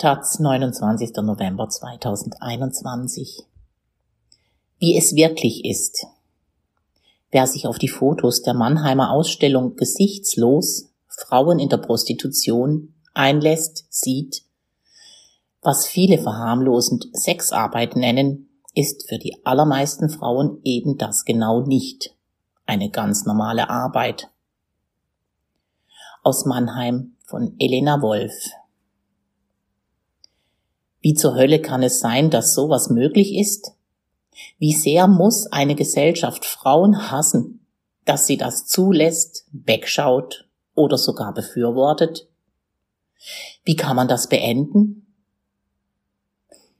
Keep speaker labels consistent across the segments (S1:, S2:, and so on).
S1: Taz, 29. November 2021. Wie es wirklich ist. Wer sich auf die Fotos der Mannheimer Ausstellung Gesichtslos Frauen in der Prostitution einlässt, sieht, was viele verharmlosend Sexarbeit nennen, ist für die allermeisten Frauen eben das genau nicht. Eine ganz normale Arbeit. Aus Mannheim von Elena Wolf. Wie zur Hölle kann es sein, dass sowas möglich ist? Wie sehr muss eine Gesellschaft Frauen hassen, dass sie das zulässt, wegschaut oder sogar befürwortet? Wie kann man das beenden?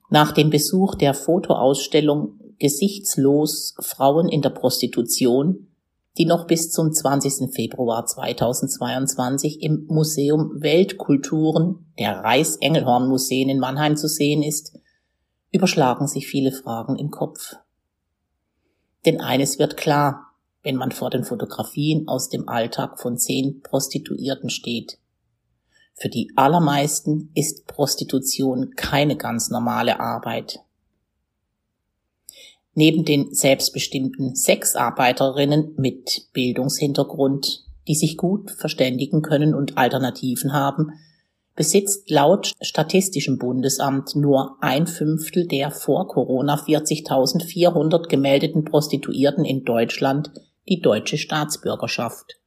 S1: Nach dem Besuch der Fotoausstellung Gesichtslos Frauen in der Prostitution die noch bis zum 20. Februar 2022 im Museum Weltkulturen der Reichsengelhorn Museen in Mannheim zu sehen ist, überschlagen sich viele Fragen im Kopf. Denn eines wird klar, wenn man vor den Fotografien aus dem Alltag von zehn Prostituierten steht. Für die allermeisten ist Prostitution keine ganz normale Arbeit. Neben den selbstbestimmten Sexarbeiterinnen mit Bildungshintergrund, die sich gut verständigen können und Alternativen haben, besitzt laut Statistischem Bundesamt nur ein Fünftel der vor Corona 40.400 gemeldeten Prostituierten in Deutschland die deutsche Staatsbürgerschaft.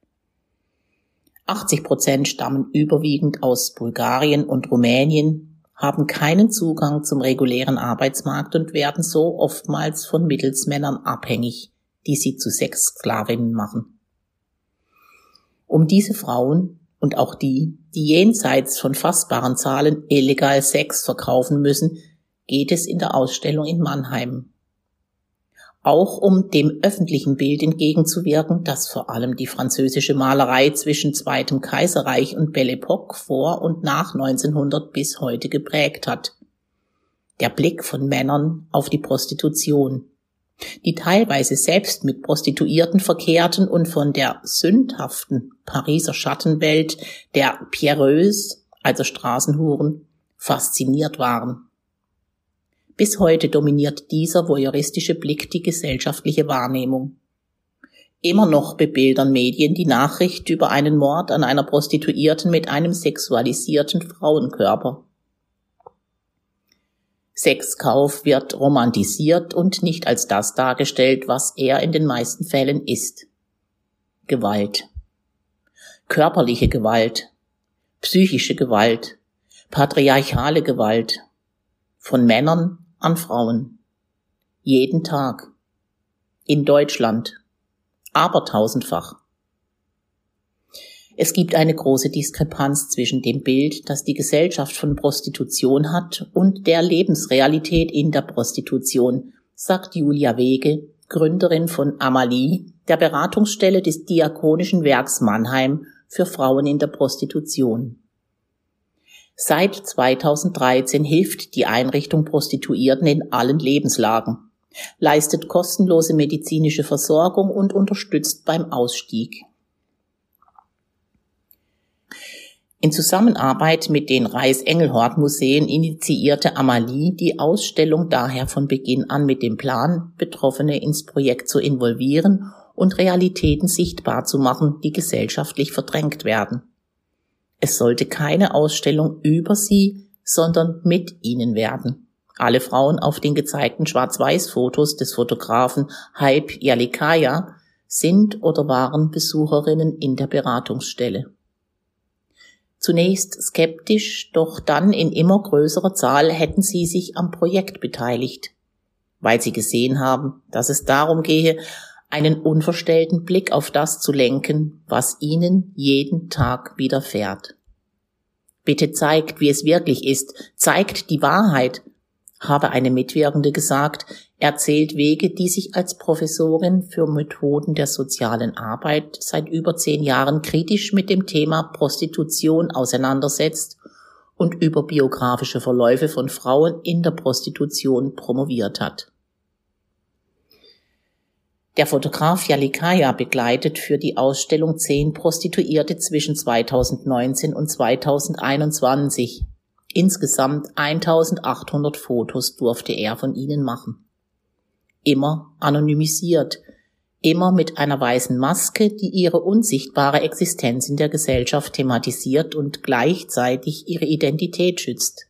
S1: 80 Prozent stammen überwiegend aus Bulgarien und Rumänien, haben keinen Zugang zum regulären Arbeitsmarkt und werden so oftmals von Mittelsmännern abhängig, die sie zu Sexsklavinnen machen. Um diese Frauen und auch die, die jenseits von fassbaren Zahlen illegal Sex verkaufen müssen, geht es in der Ausstellung in Mannheim auch um dem öffentlichen Bild entgegenzuwirken, das vor allem die französische Malerei zwischen Zweitem Kaiserreich und Belle Epoque vor und nach 1900 bis heute geprägt hat. Der Blick von Männern auf die Prostitution, die teilweise selbst mit Prostituierten verkehrten und von der sündhaften Pariser Schattenwelt der Pierreuse, also Straßenhuren, fasziniert waren. Bis heute dominiert dieser voyeuristische Blick die gesellschaftliche Wahrnehmung. Immer noch bebildern Medien die Nachricht über einen Mord an einer Prostituierten mit einem sexualisierten Frauenkörper. Sexkauf wird romantisiert und nicht als das dargestellt, was er in den meisten Fällen ist. Gewalt. Körperliche Gewalt. Psychische Gewalt. Patriarchale Gewalt. Von Männern an Frauen. Jeden Tag. In Deutschland. Aber tausendfach. Es gibt eine große Diskrepanz zwischen dem Bild, das die Gesellschaft von Prostitution hat, und der Lebensrealität in der Prostitution, sagt Julia Wege, Gründerin von Amalie, der Beratungsstelle des Diakonischen Werks Mannheim für Frauen in der Prostitution. Seit 2013 hilft die Einrichtung Prostituierten in allen Lebenslagen, leistet kostenlose medizinische Versorgung und unterstützt beim Ausstieg. In Zusammenarbeit mit den Reichs-Engelhort-Museen initiierte Amalie die Ausstellung daher von Beginn an mit dem Plan, Betroffene ins Projekt zu involvieren und Realitäten sichtbar zu machen, die gesellschaftlich verdrängt werden. Es sollte keine Ausstellung über sie, sondern mit ihnen werden. Alle Frauen auf den gezeigten Schwarz-Weiß-Fotos des Fotografen Hype Yalikaya sind oder waren Besucherinnen in der Beratungsstelle. Zunächst skeptisch, doch dann in immer größerer Zahl hätten sie sich am Projekt beteiligt, weil sie gesehen haben, dass es darum gehe, einen unverstellten Blick auf das zu lenken, was ihnen jeden Tag widerfährt. Bitte zeigt, wie es wirklich ist, zeigt die Wahrheit, habe eine Mitwirkende gesagt, erzählt Wege, die sich als Professorin für Methoden der sozialen Arbeit seit über zehn Jahren kritisch mit dem Thema Prostitution auseinandersetzt und über biografische Verläufe von Frauen in der Prostitution promoviert hat. Der Fotograf Yalikaya begleitet für die Ausstellung zehn Prostituierte zwischen 2019 und 2021. Insgesamt 1800 Fotos durfte er von ihnen machen. Immer anonymisiert, immer mit einer weißen Maske, die ihre unsichtbare Existenz in der Gesellschaft thematisiert und gleichzeitig ihre Identität schützt.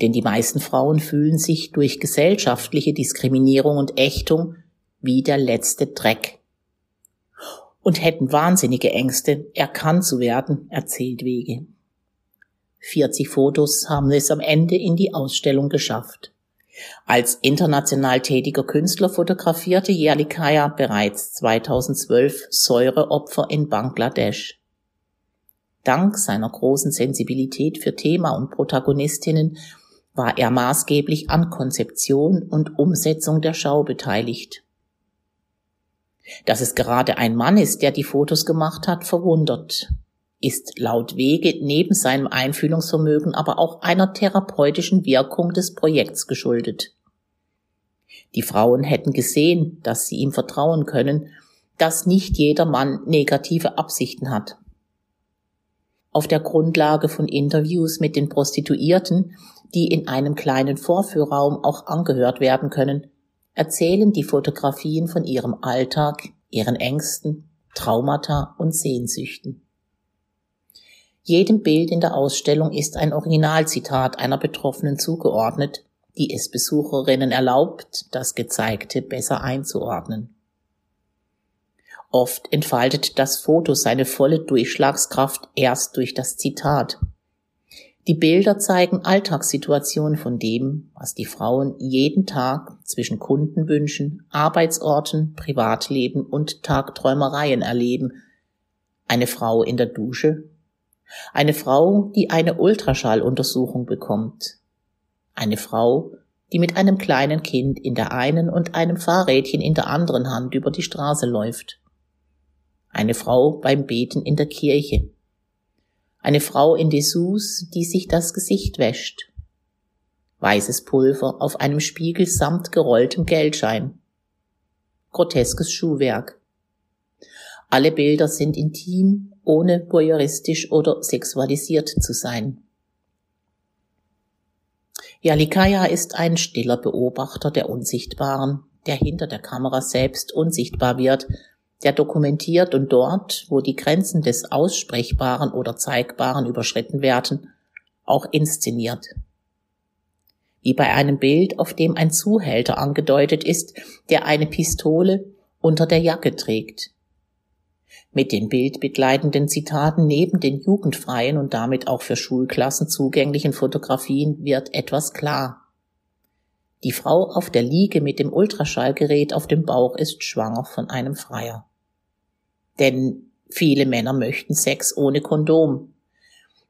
S1: Denn die meisten Frauen fühlen sich durch gesellschaftliche Diskriminierung und Ächtung wie der letzte Dreck und hätten wahnsinnige Ängste, erkannt zu werden, erzählt Wege. 40 Fotos haben es am Ende in die Ausstellung geschafft. Als international tätiger Künstler fotografierte Yerlikaya bereits 2012 Säureopfer in Bangladesch. Dank seiner großen Sensibilität für Thema und Protagonistinnen war er maßgeblich an Konzeption und Umsetzung der Schau beteiligt. Dass es gerade ein Mann ist, der die Fotos gemacht hat, verwundert, ist laut Wege neben seinem Einfühlungsvermögen aber auch einer therapeutischen Wirkung des Projekts geschuldet. Die Frauen hätten gesehen, dass sie ihm vertrauen können, dass nicht jeder Mann negative Absichten hat. Auf der Grundlage von Interviews mit den Prostituierten, die in einem kleinen Vorführraum auch angehört werden können, erzählen die Fotografien von ihrem Alltag, ihren Ängsten, Traumata und Sehnsüchten. Jedem Bild in der Ausstellung ist ein Originalzitat einer Betroffenen zugeordnet, die es Besucherinnen erlaubt, das Gezeigte besser einzuordnen. Oft entfaltet das Foto seine volle Durchschlagskraft erst durch das Zitat, die Bilder zeigen Alltagssituationen von dem, was die Frauen jeden Tag zwischen Kundenwünschen, Arbeitsorten, Privatleben und Tagträumereien erleben. Eine Frau in der Dusche, eine Frau, die eine Ultraschalluntersuchung bekommt, eine Frau, die mit einem kleinen Kind in der einen und einem Fahrrädchen in der anderen Hand über die Straße läuft, eine Frau beim Beten in der Kirche, eine Frau in Dessous, die sich das Gesicht wäscht. Weißes Pulver auf einem Spiegel samt gerolltem Geldschein. Groteskes Schuhwerk. Alle Bilder sind intim, ohne voyeuristisch oder sexualisiert zu sein. Yalikaya ist ein stiller Beobachter der Unsichtbaren, der hinter der Kamera selbst unsichtbar wird der dokumentiert und dort, wo die Grenzen des Aussprechbaren oder Zeigbaren überschritten werden, auch inszeniert. Wie bei einem Bild, auf dem ein Zuhälter angedeutet ist, der eine Pistole unter der Jacke trägt. Mit den bildbegleitenden Zitaten neben den jugendfreien und damit auch für Schulklassen zugänglichen Fotografien wird etwas klar. Die Frau auf der Liege mit dem Ultraschallgerät auf dem Bauch ist schwanger von einem Freier. Denn viele Männer möchten Sex ohne Kondom,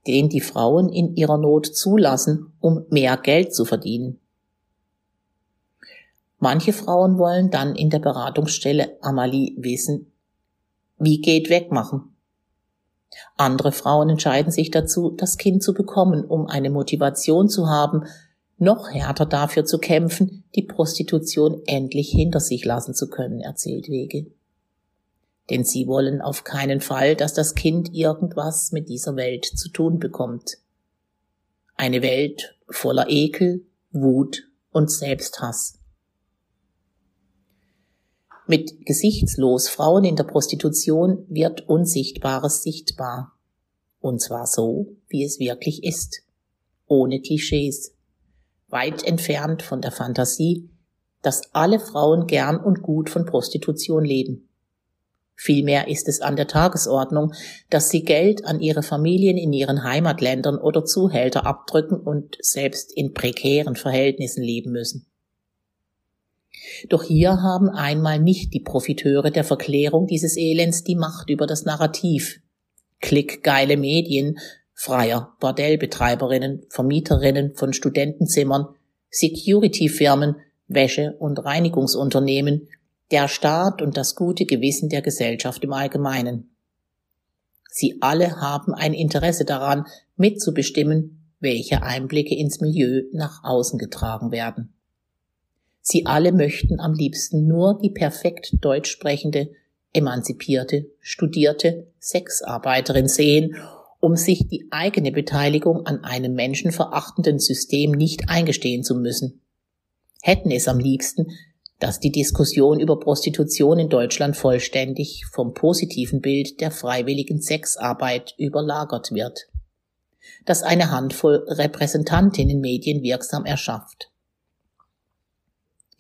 S1: den die Frauen in ihrer Not zulassen, um mehr Geld zu verdienen. Manche Frauen wollen dann in der Beratungsstelle Amalie wissen, wie geht wegmachen. Andere Frauen entscheiden sich dazu, das Kind zu bekommen, um eine Motivation zu haben, noch härter dafür zu kämpfen, die Prostitution endlich hinter sich lassen zu können, erzählt Wege denn sie wollen auf keinen Fall, dass das Kind irgendwas mit dieser Welt zu tun bekommt. Eine Welt voller Ekel, Wut und Selbsthass. Mit gesichtslos Frauen in der Prostitution wird Unsichtbares sichtbar. Und zwar so, wie es wirklich ist. Ohne Klischees. Weit entfernt von der Fantasie, dass alle Frauen gern und gut von Prostitution leben. Vielmehr ist es an der Tagesordnung, dass sie Geld an ihre Familien in ihren Heimatländern oder Zuhälter abdrücken und selbst in prekären Verhältnissen leben müssen. Doch hier haben einmal nicht die Profiteure der Verklärung dieses Elends die Macht über das Narrativ. Klickgeile Medien, Freier, Bordellbetreiberinnen, Vermieterinnen von Studentenzimmern, Security-Firmen, Wäsche- und Reinigungsunternehmen, der Staat und das gute Gewissen der Gesellschaft im Allgemeinen. Sie alle haben ein Interesse daran, mitzubestimmen, welche Einblicke ins Milieu nach außen getragen werden. Sie alle möchten am liebsten nur die perfekt deutsch sprechende, emanzipierte, studierte Sexarbeiterin sehen um sich die eigene Beteiligung an einem menschenverachtenden System nicht eingestehen zu müssen. Hätten es am liebsten, dass die Diskussion über Prostitution in Deutschland vollständig vom positiven Bild der freiwilligen Sexarbeit überlagert wird, das eine Handvoll Repräsentantinnen Medien wirksam erschafft.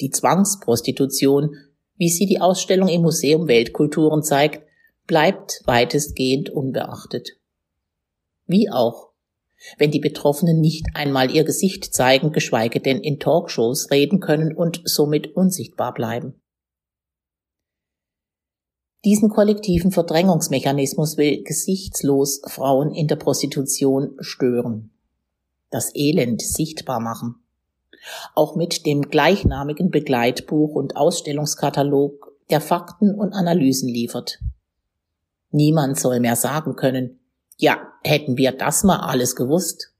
S1: Die Zwangsprostitution, wie sie die Ausstellung im Museum Weltkulturen zeigt, bleibt weitestgehend unbeachtet. Wie auch, wenn die Betroffenen nicht einmal ihr Gesicht zeigen, geschweige denn in Talkshows reden können und somit unsichtbar bleiben. Diesen kollektiven Verdrängungsmechanismus will gesichtslos Frauen in der Prostitution stören, das Elend sichtbar machen. Auch mit dem gleichnamigen Begleitbuch und Ausstellungskatalog, der Fakten und Analysen liefert. Niemand soll mehr sagen können, ja, hätten wir das mal alles gewusst.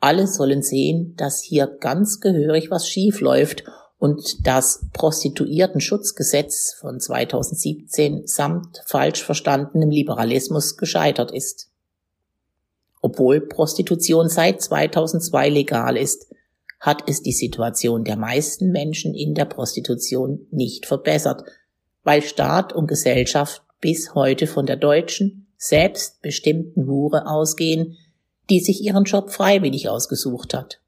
S1: Alle sollen sehen, dass hier ganz gehörig was schief läuft und das Prostituiertenschutzgesetz von 2017 samt falsch verstandenem Liberalismus gescheitert ist. Obwohl Prostitution seit 2002 legal ist, hat es die Situation der meisten Menschen in der Prostitution nicht verbessert, weil Staat und Gesellschaft bis heute von der deutschen, selbstbestimmten Hure ausgehen, die sich ihren Job freiwillig ausgesucht hat.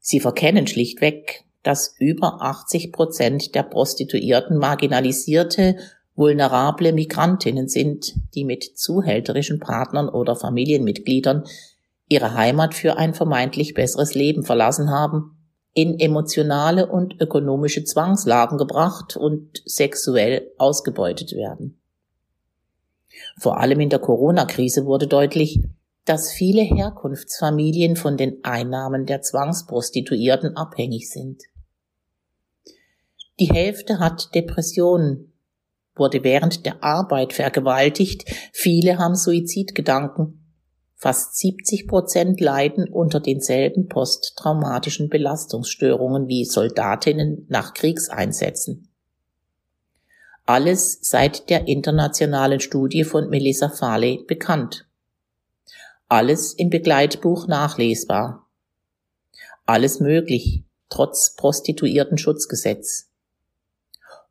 S1: Sie verkennen schlichtweg, dass über 80 Prozent der Prostituierten marginalisierte, vulnerable Migrantinnen sind, die mit zuhälterischen Partnern oder Familienmitgliedern ihre Heimat für ein vermeintlich besseres Leben verlassen haben in emotionale und ökonomische Zwangslagen gebracht und sexuell ausgebeutet werden. Vor allem in der Corona-Krise wurde deutlich, dass viele Herkunftsfamilien von den Einnahmen der Zwangsprostituierten abhängig sind. Die Hälfte hat Depressionen, wurde während der Arbeit vergewaltigt, viele haben Suizidgedanken Fast 70 Prozent leiden unter denselben posttraumatischen Belastungsstörungen wie Soldatinnen nach Kriegseinsätzen. Alles seit der internationalen Studie von Melissa Farley bekannt. Alles im Begleitbuch nachlesbar. Alles möglich, trotz Prostituierten-Schutzgesetz.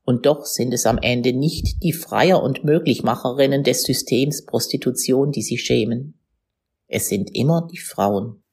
S1: Und doch sind es am Ende nicht die Freier und Möglichmacherinnen des Systems Prostitution, die sich schämen. Es sind immer die Frauen.